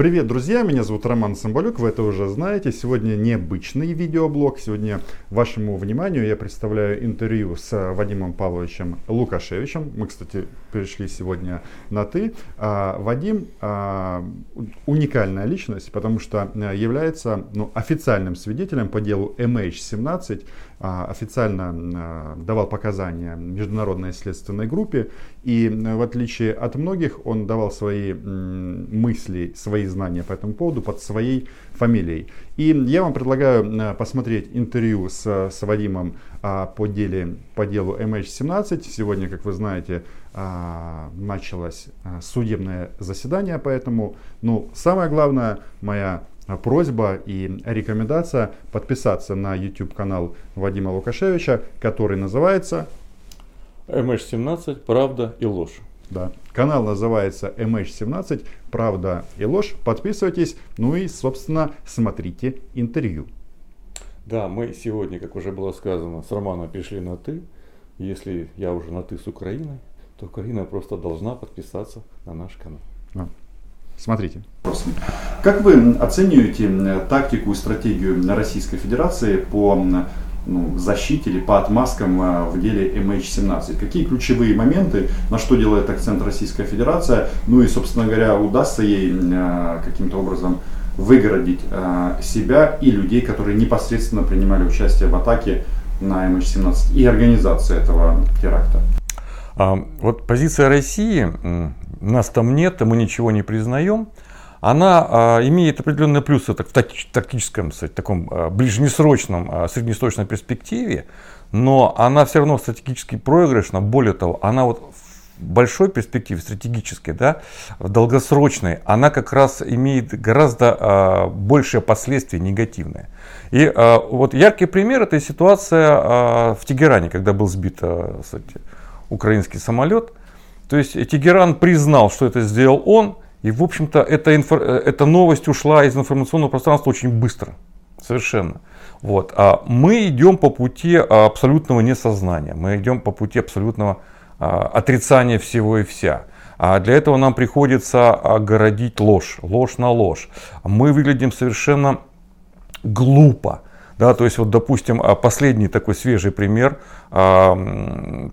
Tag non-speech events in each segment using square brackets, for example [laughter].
Привет, друзья! Меня зовут Роман Самбалюк, вы это уже знаете. Сегодня необычный видеоблог. Сегодня вашему вниманию я представляю интервью с Вадимом Павловичем Лукашевичем. Мы, кстати, перешли сегодня на «ты». А, Вадим а, уникальная личность, потому что является ну, официальным свидетелем по делу MH17, а, официально а, давал показания международной следственной группе. И в отличие от многих, он давал свои мысли, свои знания по этому поводу под своей фамилией. И я вам предлагаю а, посмотреть интервью с, с Вадимом по, деле, по делу MH17. Сегодня, как вы знаете, началось судебное заседание, поэтому, ну, самое главное, моя просьба и рекомендация подписаться на YouTube канал Вадима Лукашевича, который называется MH17 «Правда и ложь». Да. Канал называется MH17 «Правда и ложь». Подписывайтесь, ну и, собственно, смотрите интервью. Да, мы сегодня, как уже было сказано, с Романом пришли на «ты». Если я уже на «ты» с Украиной, то Украина просто должна подписаться на наш канал. Да. Смотрите. Как вы оцениваете тактику и стратегию Российской Федерации по ну, защите или по отмазкам а, в деле MH17? Какие ключевые моменты, на что делает акцент Российская Федерация? Ну и, собственно говоря, удастся ей а, каким-то образом выгородить а, себя и людей, которые непосредственно принимали участие в атаке на MH17 и организации этого теракта? Вот позиция России нас там нет, мы ничего не признаем, она а, имеет определенные плюсы так, в тактическом, в таком а, ближнесрочном, а, среднесрочной перспективе, но она все равно стратегически проигрышна. Более того, она вот в большой перспективе, стратегической, да, в долгосрочной, она как раз имеет гораздо а, большие последствия негативные. И а, вот яркий пример это ситуация а, в Тегеране, когда был сбит кстати, украинский самолет. То есть Тегеран признал, что это сделал он, и, в общем-то, эта, инфо, э, эта новость ушла из информационного пространства очень быстро. Совершенно. Вот. А мы идем по пути абсолютного несознания. Мы идем по пути абсолютного а, отрицания всего и вся. А для этого нам приходится огородить ложь, ложь на ложь. Мы выглядим совершенно глупо. Да, то есть, вот, допустим, а, последний такой свежий пример. А,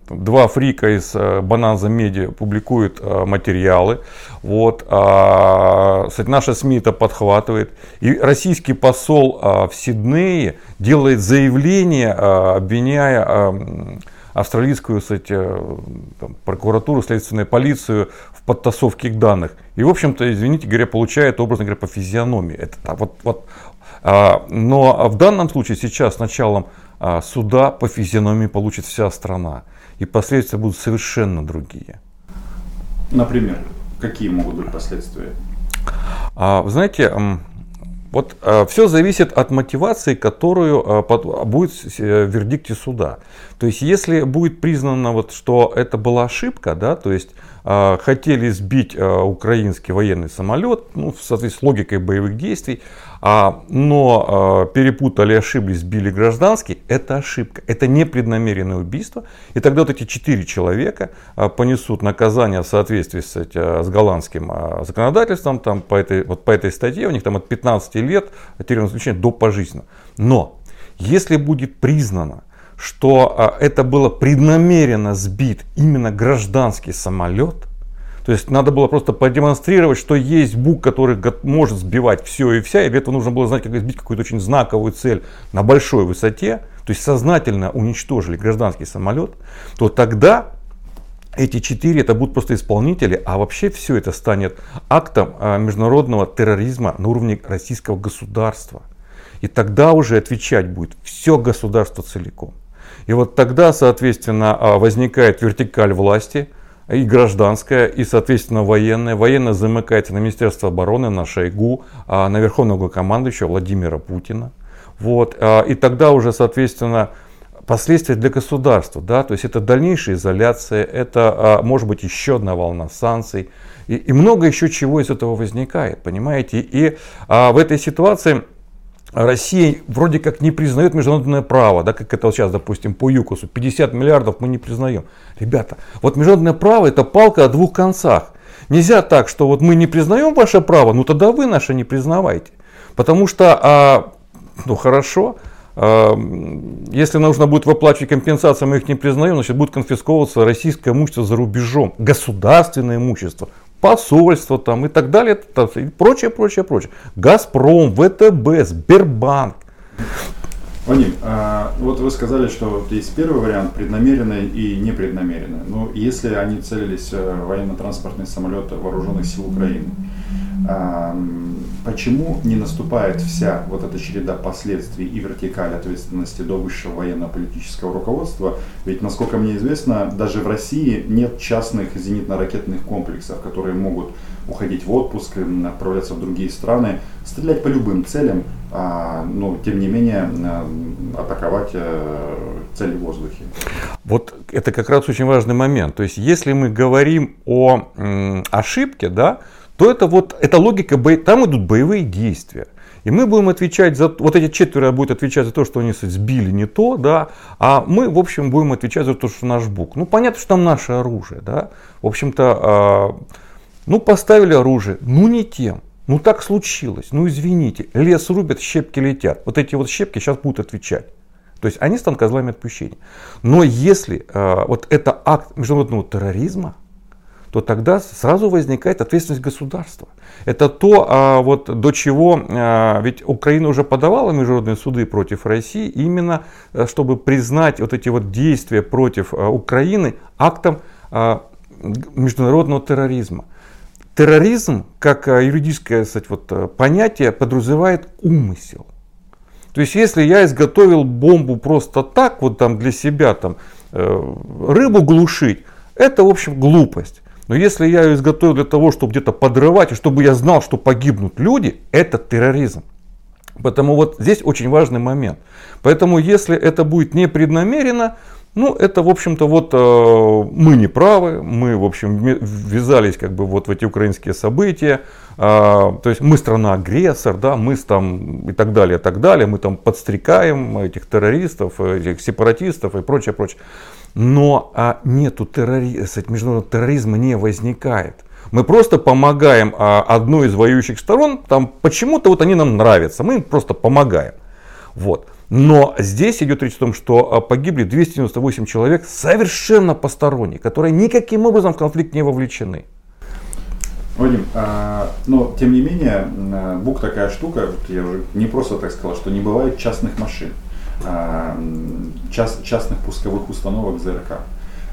два фрика из а, Бананза Медиа публикуют материалы. Вот, наша СМИ это подхватывает. И российский посол в Сиднее делает заявление, обвиняя австралийскую кстати, там, прокуратуру, следственную полицию в подтасовке данных. И, в общем-то, извините говоря, получает, образно говоря, по физиономии. Это вот, вот, а, но в данном случае сейчас с началом а, суда по физиономии получит вся страна. И последствия будут совершенно другие. Например, какие могут быть последствия? А, вы знаете, вот все зависит от мотивации, которую будет в вердикте суда. То есть, если будет признано, вот, что это была ошибка, да, то есть хотели сбить украинский военный самолет, ну, в соответствии с логикой боевых действий, а, но а, перепутали, ошиблись, сбили гражданский, это ошибка, это непреднамеренное убийство. И тогда вот эти четыре человека а, понесут наказание в соответствии с, с голландским законодательством, там, по, этой, вот по этой статье, у них там от 15 лет тюремного заключения до пожизненно. Но если будет признано, что это было преднамеренно сбит именно гражданский самолет, то есть надо было просто продемонстрировать, что есть бук, который может сбивать все и вся, и для этого нужно было знать, как сбить какую-то очень знаковую цель на большой высоте, то есть сознательно уничтожили гражданский самолет, то тогда эти четыре это будут просто исполнители, а вообще все это станет актом а, международного терроризма на уровне российского государства. И тогда уже отвечать будет все государство целиком. И вот тогда, соответственно, а, возникает вертикаль власти, и гражданская, и, соответственно, военная. Военная замыкается на Министерство обороны, на Шойгу, а, на Верховного командующего Владимира Путина. Вот. А, и тогда уже, соответственно, последствия для государства. Да? То есть это дальнейшая изоляция, это может быть еще одна волна санкций. И, и много еще чего из этого возникает, понимаете. И а, в этой ситуации Россия вроде как не признает международное право, да, как это вот сейчас, допустим, по ЮКОСу, 50 миллиардов мы не признаем. Ребята, вот международное право это палка о двух концах. Нельзя так, что вот мы не признаем ваше право, ну тогда вы наше не признавайте. Потому что, а, ну хорошо, а, если нужно будет выплачивать компенсации, мы их не признаем, значит будет конфисковываться российское имущество за рубежом, государственное имущество, посольство там и так далее, и прочее, прочее, прочее. Газпром, ВТБ, Сбербанк. Вадим, а, вот вы сказали, что есть первый вариант, преднамеренный и непреднамеренный. Но если они целились в э, военно-транспортные самолеты вооруженных сил Украины, почему не наступает вся вот эта череда последствий и вертикаль ответственности до высшего военно-политического руководства? Ведь, насколько мне известно, даже в России нет частных зенитно-ракетных комплексов, которые могут уходить в отпуск, отправляться в другие страны, стрелять по любым целям, а, но тем не менее атаковать э, цели в воздухе. Вот это как раз очень важный момент. То есть, если мы говорим о ошибке, да, то это вот эта логика, там идут боевые действия. И мы будем отвечать за, вот эти четверо будут отвечать за то, что они сбили не то, да, а мы, в общем, будем отвечать за то, что наш бук. Ну, понятно, что там наше оружие, да. В общем-то, а, ну, поставили оружие, ну, не тем. Ну, так случилось, ну, извините. Лес рубят, щепки летят. Вот эти вот щепки сейчас будут отвечать. То есть они станут козлами отпущения. Но если э, вот это акт международного терроризма, то тогда сразу возникает ответственность государства. Это то, а, вот, до чего, а, ведь Украина уже подавала международные суды против России, именно э, чтобы признать вот эти вот действия против а, Украины актом а, международного терроризма. Терроризм, как а, юридическое кстати, вот, э, понятие, подразумевает умысел. То есть, если я изготовил бомбу просто так, вот там для себя, там, э, рыбу глушить, это, в общем, глупость. Но если я ее изготовил для того, чтобы где-то подрывать, и чтобы я знал, что погибнут люди, это терроризм. Поэтому вот здесь очень важный момент. Поэтому если это будет непреднамеренно, ну, это, в общем-то, вот э, мы не правы, мы, в общем, ввязались как бы вот в эти украинские события, э, то есть мы страна-агрессор, да, мы там и так далее, и так далее, мы там подстрекаем этих террористов, этих сепаратистов и прочее, прочее но а, нету терроризма, международного терроризма не возникает. Мы просто помогаем а, одной из воюющих сторон, там почему-то вот они нам нравятся, мы им просто помогаем. Вот. Но здесь идет речь о том, что а, погибли 298 человек совершенно посторонние, которые никаким образом в конфликт не вовлечены. Вадим, а, но тем не менее, БУК такая штука, я уже не просто так сказал, что не бывает частных машин. Част, частных пусковых установок ЗРК.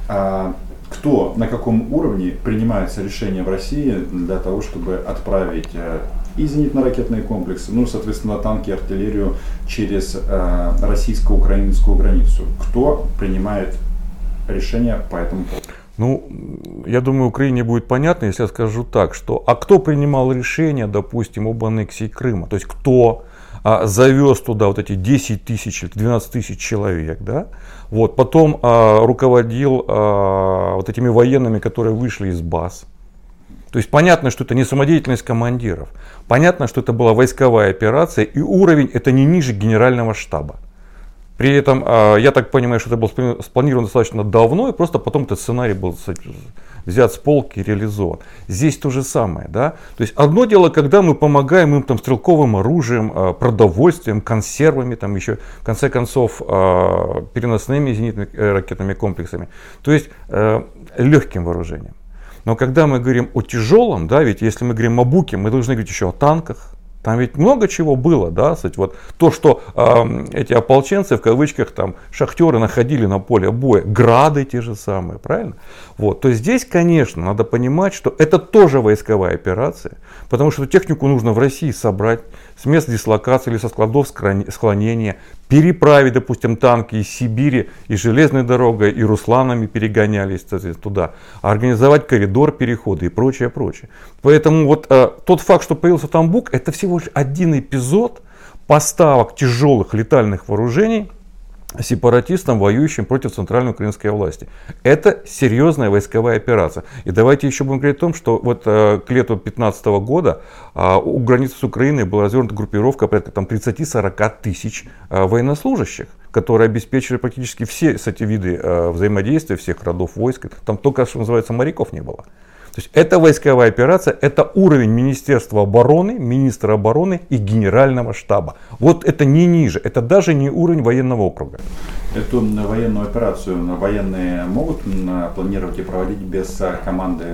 А, кто, на каком уровне принимаются решения в России для того, чтобы отправить э, и зенитно-ракетные комплексы, ну, соответственно, танки, артиллерию через э, российско-украинскую границу. Кто принимает решения по этому поводу? Ну, я думаю, Украине будет понятно, если я скажу так, что а кто принимал решение, допустим, об аннексии Крыма? То есть кто а, завез туда вот эти 10 тысяч, 12 тысяч человек, да, вот, потом а, руководил а, вот этими военными, которые вышли из баз. То есть понятно, что это не самодеятельность командиров. Понятно, что это была войсковая операция, и уровень это не ниже генерального штаба. При этом, а, я так понимаю, что это было спланировано достаточно давно, и просто потом этот сценарий был взят с полки и реализован. Здесь то же самое. Да? То есть одно дело, когда мы помогаем им там, стрелковым оружием, а, продовольствием, консервами, там еще, в конце концов, а, переносными зенитными э, ракетными комплексами. То есть э, легким вооружением. Но когда мы говорим о тяжелом, да, ведь если мы говорим о буке, мы должны говорить еще о танках, там ведь много чего было, да, кстати, вот то, что э, эти ополченцы, в кавычках, там, шахтеры находили на поле боя, грады те же самые, правильно? Вот, то здесь, конечно, надо понимать, что это тоже войсковая операция, потому что технику нужно в России собрать с мест дислокации или со складов склонения, переправить, допустим, танки из Сибири и железной дорогой, и Русланами перегонялись туда, организовать коридор перехода и прочее, прочее. Поэтому вот э, тот факт, что появился там БУК, это всего лишь один эпизод поставок тяжелых летальных вооружений сепаратистам, воюющим против центральной украинской власти. Это серьезная войсковая операция. И давайте еще будем говорить о том, что вот э, к лету 2015 года э, у границы с Украиной была развернута группировка порядка там, 30-40 тысяч э, военнослужащих которые обеспечили практически все эти виды взаимодействия всех родов войск. Там только, что называется, моряков не было. То есть это войсковая операция, это уровень Министерства обороны, министра обороны и генерального штаба. Вот это не ниже, это даже не уровень военного округа. Эту военную операцию военные могут планировать и проводить без а, команды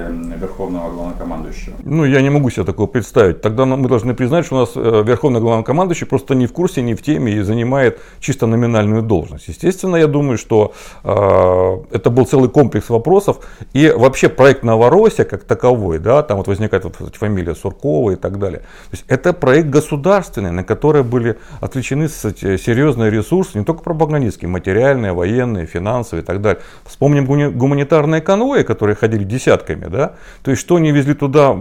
Верховного Главнокомандующего? Ну, я не могу себе такого представить. Тогда мы должны признать, что у нас э, Верховный Главнокомандующий просто не в курсе, не в теме и занимает чисто номинальную должность. Естественно, я думаю, что э, это был целый комплекс вопросов. И вообще проект Новороссия как таковой, да, там вот возникает вот фамилия Суркова и так далее. То есть это проект государственный, на который были отвлечены серьезные ресурсы, не только пропагандистские, материалы, материальные, военные, финансовые и так далее. Вспомним гуманитарные конвои, которые ходили десятками. Да? То есть, что они везли туда,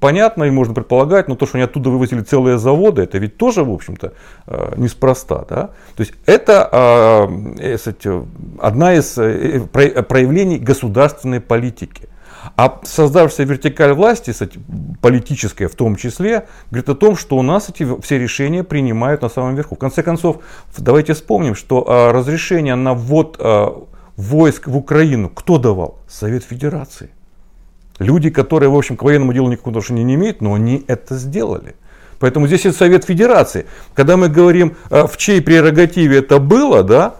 понятно, и можно предполагать, но то, что они оттуда вывозили целые заводы, это ведь тоже, в общем-то, э, неспроста. Да? То есть, это а, э, одна из э, проявлений государственной политики. А создавшаяся вертикаль власти, политическая в том числе, говорит о том, что у нас эти все решения принимают на самом верху. В конце концов, давайте вспомним, что а, разрешение на ввод а, войск в Украину кто давал? Совет Федерации. Люди, которые, в общем, к военному делу никакого отношения не имеют, но они это сделали. Поэтому здесь это Совет Федерации. Когда мы говорим, а, в чьей прерогативе это было, да,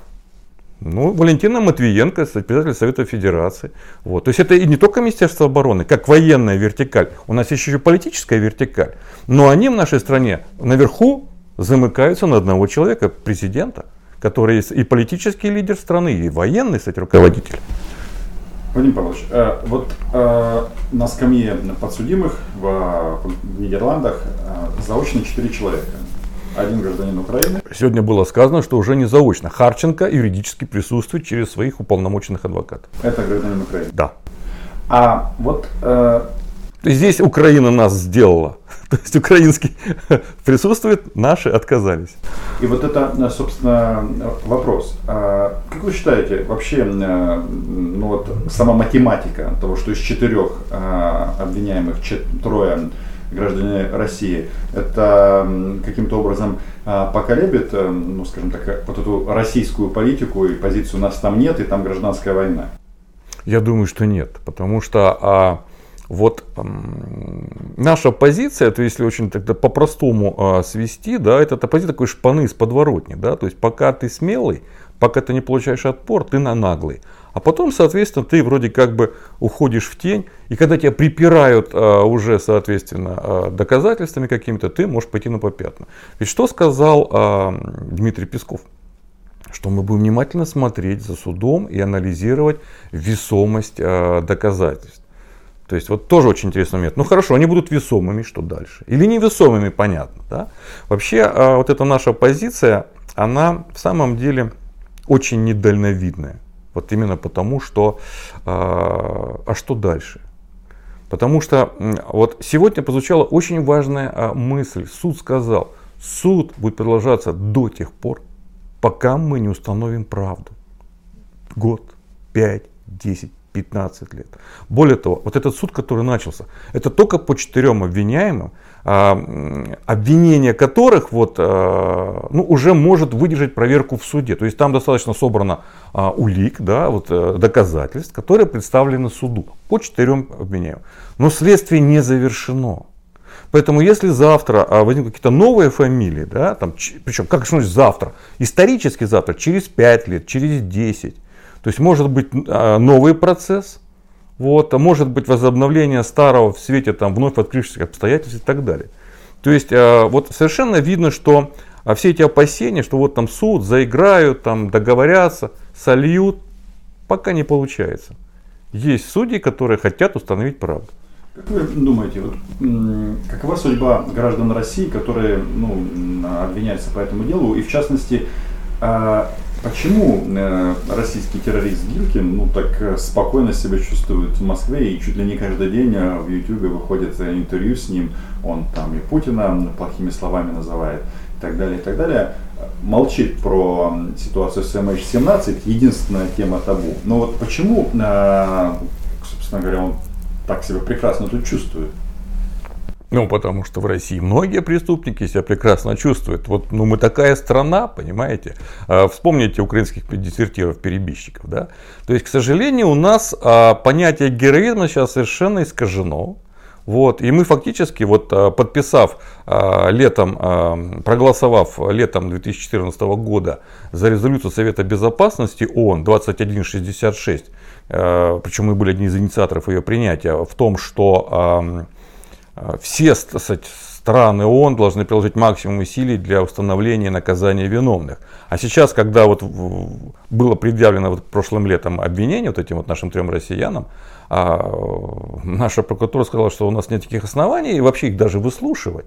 ну, Валентина Матвиенко, председатель Совета Федерации. Вот. То есть это и не только Министерство обороны, как военная вертикаль. У нас еще и политическая вертикаль. Но они в нашей стране наверху замыкаются на одного человека, президента, который и политический лидер страны, и военный, кстати, руководитель. Вадим Павлович, э, вот э, на скамье подсудимых в, в Нидерландах э, заочно 4 человека один гражданин Украины. Сегодня было сказано, что уже не заочно. Харченко юридически присутствует через своих уполномоченных адвокатов. Это гражданин Украины? Да. А вот... Э... Здесь Украина нас сделала. [laughs] То есть украинский [laughs] присутствует, наши отказались. И вот это, собственно, вопрос. А как вы считаете, вообще, э, ну вот сама математика того, что из четырех э, обвиняемых трое граждане России, это каким-то образом а, поколебит, э, ну, скажем так, вот эту российскую политику и позицию нас там нет, и там гражданская война? Я думаю, что нет, потому что а, вот а, наша позиция, то если очень тогда по-простому а, свести, да, это, это позиция такой шпаны из подворотни, да, то есть пока ты смелый, пока ты не получаешь отпор, ты на наглый. А потом, соответственно, ты вроде как бы уходишь в тень, и когда тебя припирают а, уже, соответственно, а, доказательствами какими-то, ты можешь пойти на попятную. Ведь что сказал а, Дмитрий Песков? Что мы будем внимательно смотреть за судом и анализировать весомость а, доказательств. То есть вот тоже очень интересный момент. Ну хорошо, они будут весомыми, что дальше? Или невесомыми, понятно. Да? Вообще а, вот эта наша позиция, она в самом деле очень недальновидная. Вот именно потому, что а, а что дальше? Потому что вот сегодня прозвучала очень важная а, мысль. Суд сказал, суд будет продолжаться до тех пор, пока мы не установим правду. Год, пять, десять, 15 лет. Более того, вот этот суд, который начался, это только по четырем обвиняемым, а, обвинение которых вот, а, ну, уже может выдержать проверку в суде. То есть там достаточно собрано а, улик, да, вот, э, доказательств, которые представлены суду по четырем обвиняемым. Но следствие не завершено. Поэтому если завтра а, возникнут какие-то новые фамилии, да, там, причем как значит завтра, исторически завтра, через 5 лет, через 10, то есть может быть а, новый процесс, вот, а может быть возобновление старого в свете там, вновь открывшихся обстоятельств и так далее. То есть а, вот совершенно видно, что все эти опасения, что вот там суд, заиграют, там договорятся, сольют, пока не получается. Есть судьи, которые хотят установить правду. Как вы думаете, вот, какова судьба граждан России, которые ну, обвиняются по этому делу, и в частности, Почему э, российский террорист Гиркин ну, так э, спокойно себя чувствует в Москве и чуть ли не каждый день э, в Ютубе выходит интервью с ним, он там и Путина плохими словами называет и так далее, и так далее. Молчит про ситуацию с MH17, единственная тема табу. Но вот почему, собственно говоря, он так себя прекрасно тут чувствует? Ну, потому что в России многие преступники себя прекрасно чувствуют. Вот, ну, мы такая страна, понимаете? А, вспомните украинских дезертиров-перебежчиков, да? То есть, к сожалению, у нас а, понятие героизма сейчас совершенно искажено. Вот, и мы фактически, вот, а, подписав летом, проголосовав летом 2014 года за резолюцию Совета Безопасности ООН 2166, причем мы были одни из инициаторов ее принятия, в том, что все страны ООН должны приложить максимум усилий для установления наказания виновных. А сейчас, когда вот было предъявлено вот прошлым летом обвинение вот этим вот нашим трем россиянам, а наша прокуратура сказала, что у нас нет таких оснований и вообще их даже выслушивать.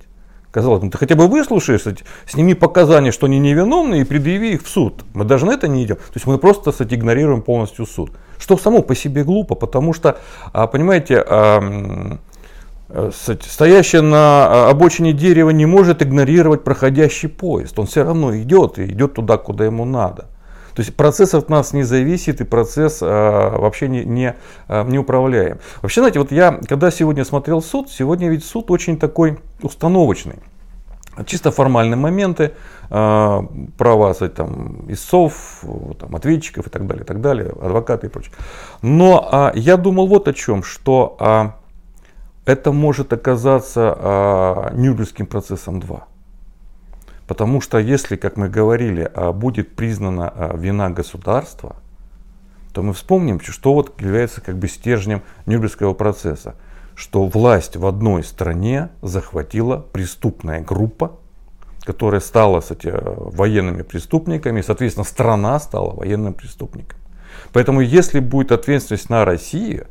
Казалось, ну ты хотя бы выслушаешь, сними показания, что они невиновны и предъяви их в суд. Мы даже на это не идем. То есть мы просто кстати, игнорируем полностью суд. Что само по себе глупо, потому что, а, понимаете, Э, стоящее на э, обочине дерева не может игнорировать проходящий поезд. Он все равно идет и идет туда, куда ему надо. То есть процесс от нас не зависит и процесс а, вообще не, не, не управляем. Вообще, знаете, вот я, когда сегодня смотрел суд, сегодня ведь суд очень такой установочный. Чисто формальные моменты, а, права кстати, там, истцов, там, ответчиков и так далее, и так далее, адвокаты и прочее. Но а, я думал вот о чем, что а, это может оказаться а, Нюрнбергским процессом 2. Потому что если, как мы говорили, а, будет признана а, вина государства, то мы вспомним, что вот является как бы стержнем Нюрнбергского процесса, что власть в одной стране захватила преступная группа, которая стала кстати, военными преступниками, и, соответственно, страна стала военным преступником. Поэтому, если будет ответственность на Россию,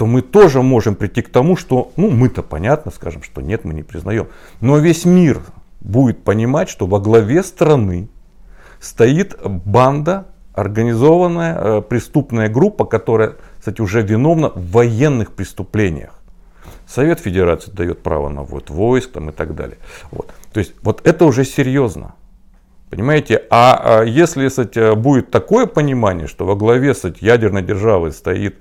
то мы тоже можем прийти к тому, что, ну, мы-то понятно скажем, что нет, мы не признаем. Но весь мир будет понимать, что во главе страны стоит банда, организованная э, преступная группа, которая, кстати, уже виновна в военных преступлениях. Совет Федерации дает право на ввод войск там, и так далее. Вот. То есть вот это уже серьезно. Понимаете, а, а если кстати, будет такое понимание, что во главе кстати, ядерной державы стоит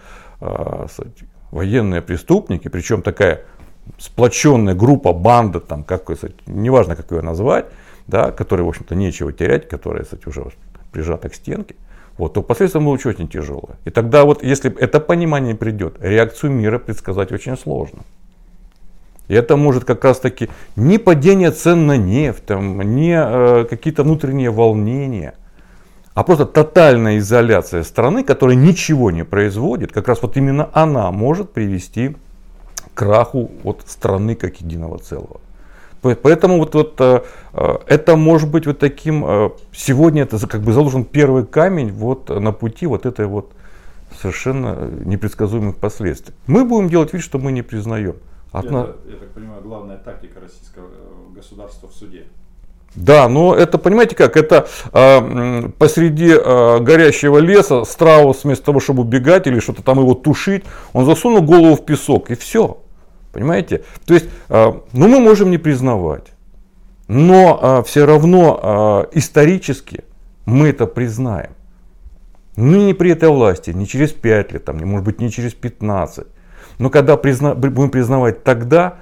военные преступники, причем такая сплоченная группа, банда, там, как, кстати, неважно, как ее назвать, да, которой, в общем-то, нечего терять, которая, кстати, уже прижата к стенке, вот, то последствия будут очень тяжелые. И тогда вот, если это понимание придет, реакцию мира предсказать очень сложно. И это может как раз таки не падение цен на нефть, там, не э, какие-то внутренние волнения – а просто тотальная изоляция страны, которая ничего не производит, как раз вот именно она может привести к краху вот страны как единого целого. Поэтому вот, вот э, э, это может быть вот таким, э, сегодня это как бы заложен первый камень вот на пути вот этой вот совершенно непредсказуемых последствий. Мы будем делать вид, что мы не признаем. Это, я так понимаю, главная тактика российского государства в суде. Да, но это, понимаете как, это э, посреди э, горящего леса страус вместо того, чтобы убегать или что-то там его тушить, он засунул голову в песок и все. Понимаете? То есть, э, ну мы можем не признавать, но э, все равно э, исторически мы это признаем. Ну не при этой власти, не через 5 лет, там, не, может быть не через 15. Но когда призна, будем признавать тогда,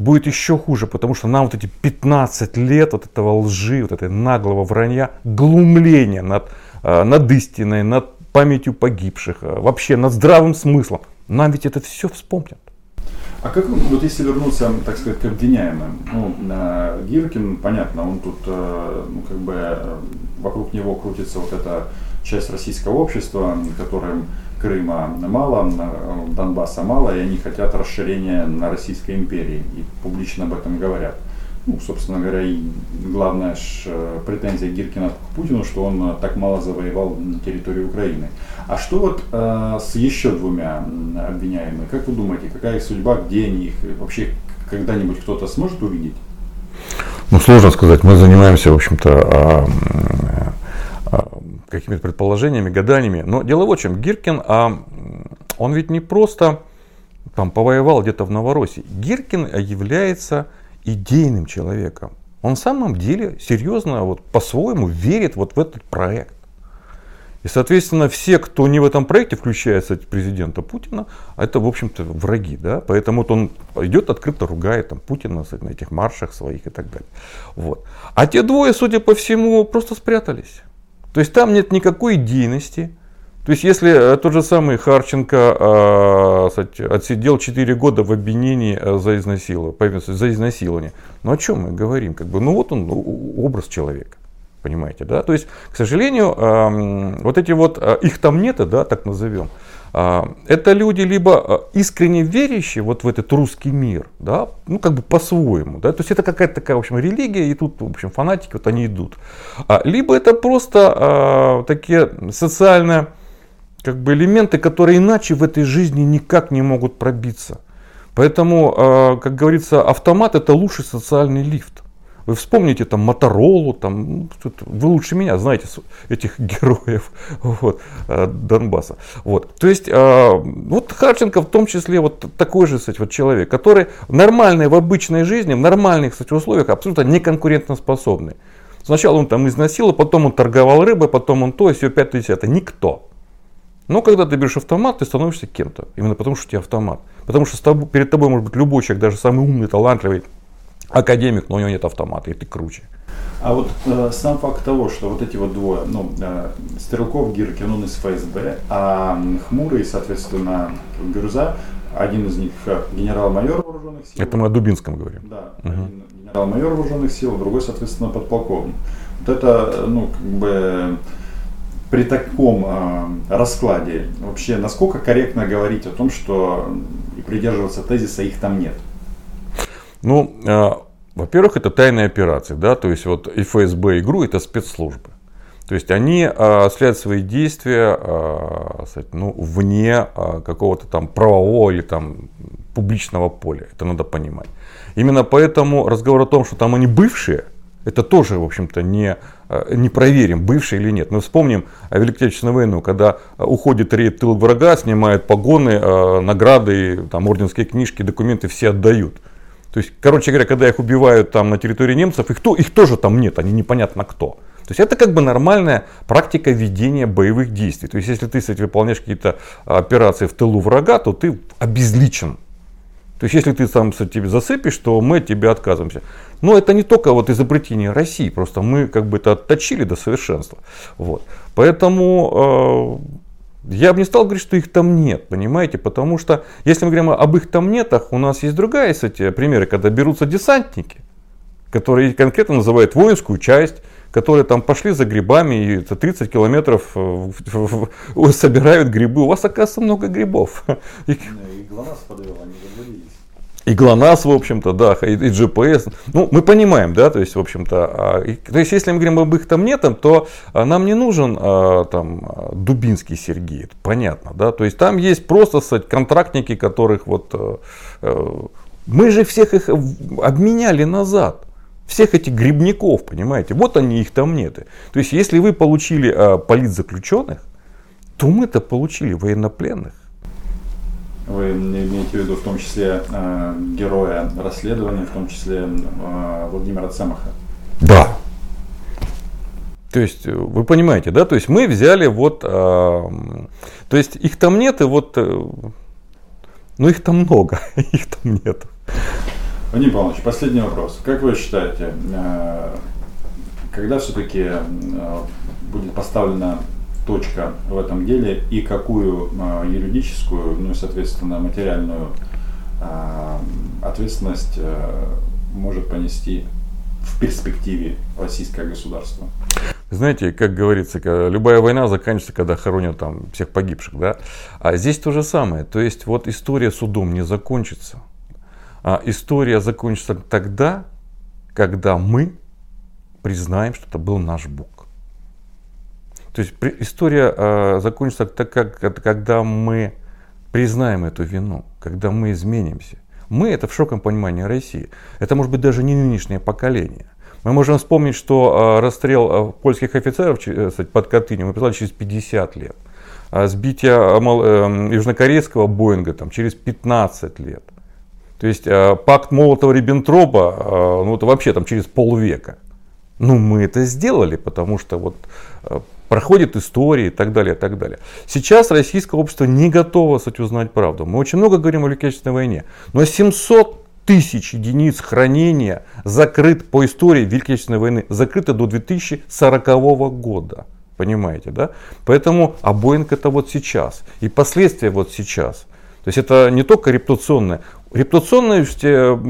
будет еще хуже, потому что нам вот эти 15 лет вот этого лжи, вот этой наглого вранья, глумления над, э, над истиной, над памятью погибших, э, вообще над здравым смыслом, нам ведь это все вспомнят. А как, вот если вернуться, так сказать, к обвиняемым, ну, Гиркин, понятно, он тут, э, ну, как бы, вокруг него крутится вот эта часть российского общества, которым Крыма мало, Донбасса мало, и они хотят расширения на Российской империи, и публично об этом говорят. Ну, собственно говоря, и главная ж э, претензия Гиркина к Путину, что он э, так мало завоевал на территории Украины. А что вот э, с еще двумя обвиняемыми? Как вы думаете, какая их судьба, где они их, вообще когда-нибудь кто-то сможет увидеть? Ну, сложно сказать. Мы занимаемся, в общем-то, а, какими-то предположениями, гаданиями. Но дело в чем, Гиркин, а, он ведь не просто там повоевал где-то в Новороссии. Гиркин является идейным человеком. Он в самом деле серьезно, вот по-своему верит вот в этот проект. И, соответственно, все, кто не в этом проекте, включая кстати, президента Путина, это, в общем-то, враги. Да? Поэтому вот он идет открыто ругает там, Путина кстати, на этих маршах своих и так далее. Вот. А те двое, судя по всему, просто спрятались. То есть там нет никакой идейности. То есть если э, тот же самый Харченко э, кстати, отсидел 4 года в обвинении э, за изнасилование, за изнасилование, ну о чем мы говорим? Как бы, ну вот он образ человека. Понимаете, да? То есть, к сожалению, вот эти вот, э, их там нет, да, так назовем, а, это люди либо э, искренне верящие вот в этот русский мир, да, ну как бы по-своему, да, то есть это какая-то такая, в общем, религия, и тут, в общем, фанатики вот они идут. А, либо это просто а, такие социальные как бы элементы, которые иначе в этой жизни никак не могут пробиться. Поэтому, как говорится, автомат это лучший социальный лифт. Вы вспомните там Моторолу, там, ну, вы лучше меня знаете этих [laughs] героев вот, э, Донбасса. Вот. То есть, э, вот Харченко в том числе вот такой же кстати, вот человек, который в нормальной, в обычной жизни, в нормальных кстати, условиях абсолютно неконкурентоспособный. Сначала он там изнасиловал, потом он торговал рыбой, потом он то, и все, пятое, десятое. Никто. Но когда ты берешь автомат, ты становишься кем-то. Именно потому, что у тебя автомат. Потому что тобой, перед тобой может быть любой человек, даже самый умный, талантливый, академик, но у него нет автомата, и ты круче. А вот э, сам факт того, что вот эти вот двое, ну, э, Стрелков, Гиркин, он из ФСБ, а Хмурый, соответственно, Гюрза, один из них э, генерал-майор вооруженных сил. Это мы о Дубинском говорим. Да, угу. генерал-майор вооруженных сил, другой, соответственно, подполковник. Вот это, ну, как бы при таком э, раскладе вообще насколько корректно говорить о том, что и придерживаться тезиса их там нет? Ну, э, во-первых, это тайная операция, да, то есть вот и ФСБ, и ГРУ это спецслужбы. То есть они э, осуществляют свои действия э, ну, вне э, какого-то там правового или там публичного поля. Это надо понимать. Именно поэтому разговор о том, что там они бывшие, это тоже, в общем-то, не, не проверим, бывшие или нет. Мы вспомним Великую Отечественную войну, когда уходит рейд тыл врага, снимают погоны, награды, там, орденские книжки, документы все отдают. То есть, короче говоря, когда их убивают там на территории немцев, их, то, их тоже там нет, они непонятно кто. То есть это как бы нормальная практика ведения боевых действий. То есть если ты, кстати, выполняешь какие-то операции в тылу врага, то ты обезличен. То есть если ты сам тебе засыпешь, то мы от тебя отказываемся. Но это не только вот изобретение России, просто мы как бы это отточили до совершенства. Вот. Поэтому э, я бы не стал говорить, что их там нет, понимаете, потому что если мы говорим об их там нетах, у нас есть другая, кстати, примеры, когда берутся десантники, которые конкретно называют воинскую часть, которые там пошли за грибами и за 30 километров э, собирают грибы. У вас, оказывается, много грибов. [laughs] И, глаз подвел, они и ГЛОНАСС, в общем-то, да, и, и GPS. Ну, мы понимаем, да, то есть, в общем-то, а, и, то есть, если мы говорим об их там нетом, то а, нам не нужен а, там Дубинский Сергей, это понятно, да, то есть, там есть просто, кстати, контрактники, которых вот, а, мы же всех их обменяли назад всех этих грибников, понимаете, вот они, их там нет. То есть, если вы получили а, политзаключенных, то мы-то получили военнопленных. Вы имеете в виду в том числе э, героя расследования, в том числе э, Владимира Цемаха? Да. То есть, э, вы понимаете, да? То есть, мы взяли вот... Э, то есть, их там нет, и вот... Э, ну, их там много, [laughs] их там нет. Вадим Павлович, последний вопрос. Как вы считаете, э, когда все-таки э, будет поставлена точка в этом деле и какую э, юридическую, ну и, соответственно, материальную э, ответственность э, может понести в перспективе российское государство? Знаете, как говорится, любая война заканчивается, когда хоронят там всех погибших, да? А здесь то же самое. То есть вот история судом не закончится. А история закончится тогда, когда мы признаем, что это был наш Бог. То есть история э, закончится так, как, когда мы признаем эту вину, когда мы изменимся. Мы это в широком понимании России. Это может быть даже не нынешнее поколение. Мы можем вспомнить, что э, расстрел э, польских офицеров э, под Катынью мы писали через 50 лет. А сбитие э, южнокорейского Боинга там, через 15 лет. То есть э, пакт Молотова-Риббентропа, э, ну это вообще там через полвека. Ну мы это сделали, потому что вот проходит истории и так далее, и так далее. Сейчас российское общество не готово, кстати, узнать правду. Мы очень много говорим о Великой войне, но 700 тысяч единиц хранения закрыт по истории Великой Отечественной войны, закрыто до 2040 года. Понимаете, да? Поэтому, а Боинг это вот сейчас. И последствия вот сейчас. То есть это не только репутационное. Репутационные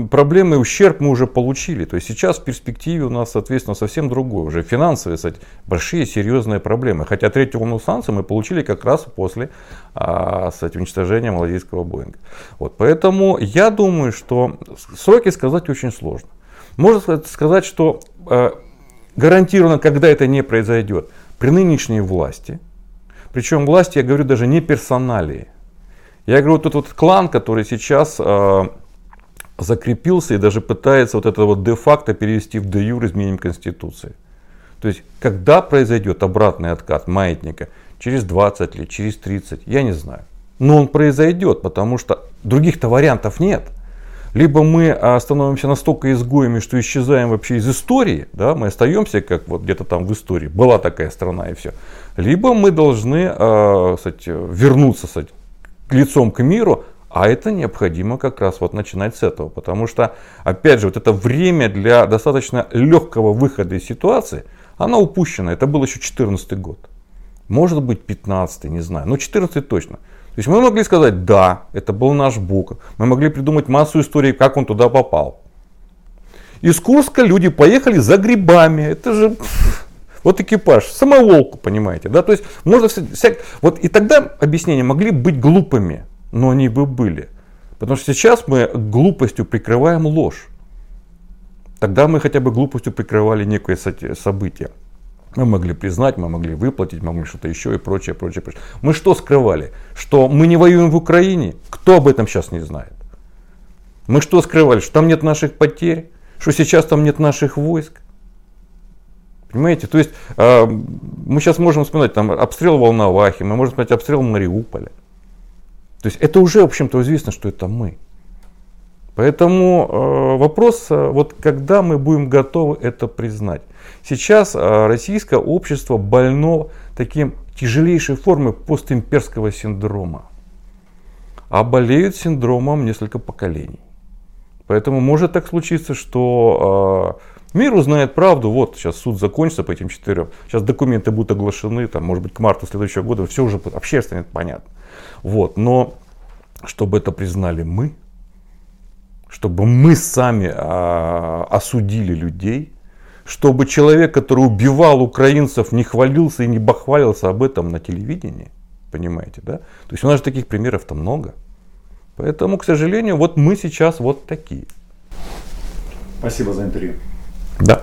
проблемы и ущерб мы уже получили. То есть сейчас в перспективе у нас, соответственно, совсем другое. Уже финансовые, кстати, большие серьезные проблемы. Хотя третью волну санкций мы получили как раз после а, кстати, уничтожения малазийского Боинга. Вот, поэтому я думаю, что сроки сказать очень сложно. Можно сказать, что э, гарантированно, когда это не произойдет, при нынешней власти, причем власти, я говорю даже не персоналии, я говорю, вот этот вот клан, который сейчас э, закрепился и даже пытается вот это вот де-факто перевести в де-юр изменением Конституции. То есть, когда произойдет обратный откат маятника, через 20 лет, через 30, я не знаю. Но он произойдет, потому что других-то вариантов нет. Либо мы а, становимся настолько изгоями, что исчезаем вообще из истории, да, мы остаемся как вот где-то там в истории, была такая страна и все. Либо мы должны э, кстати, вернуться кстати, лицом к миру, а это необходимо как раз вот начинать с этого. Потому что, опять же, вот это время для достаточно легкого выхода из ситуации, оно упущено. Это был еще 2014 год. Может быть 15 не знаю, но 14 точно. То есть мы могли сказать, да, это был наш Бог. Мы могли придумать массу историй, как он туда попал. Из Курска люди поехали за грибами. Это же вот экипаж, самоволку, понимаете, да, то есть можно всяк... вот и тогда объяснения могли быть глупыми, но они бы были. Потому что сейчас мы глупостью прикрываем ложь. Тогда мы хотя бы глупостью прикрывали некое событие. Мы могли признать, мы могли выплатить, мы могли что-то еще и прочее, прочее, прочее. Мы что скрывали? Что мы не воюем в Украине? Кто об этом сейчас не знает? Мы что скрывали? Что там нет наших потерь? Что сейчас там нет наших войск? Понимаете? То есть э, мы сейчас можем вспоминать там обстрел Волновахи, мы можем вспоминать обстрел Мариуполя. То есть это уже, в общем-то, известно, что это мы. Поэтому э, вопрос, э, вот когда мы будем готовы это признать. Сейчас э, российское общество больно таким тяжелейшей формой постимперского синдрома. А болеют синдромом несколько поколений. Поэтому может так случиться, что э, Мир узнает правду, вот сейчас суд закончится по этим четырем, сейчас документы будут оглашены, там, может быть, к марту следующего года, все уже вообще станет понятно. Вот, но чтобы это признали мы, чтобы мы сами а, осудили людей, чтобы человек, который убивал украинцев, не хвалился и не бахвалился об этом на телевидении, понимаете, да? То есть у нас же таких примеров-то много. Поэтому, к сожалению, вот мы сейчас вот такие. Спасибо за интервью. Да.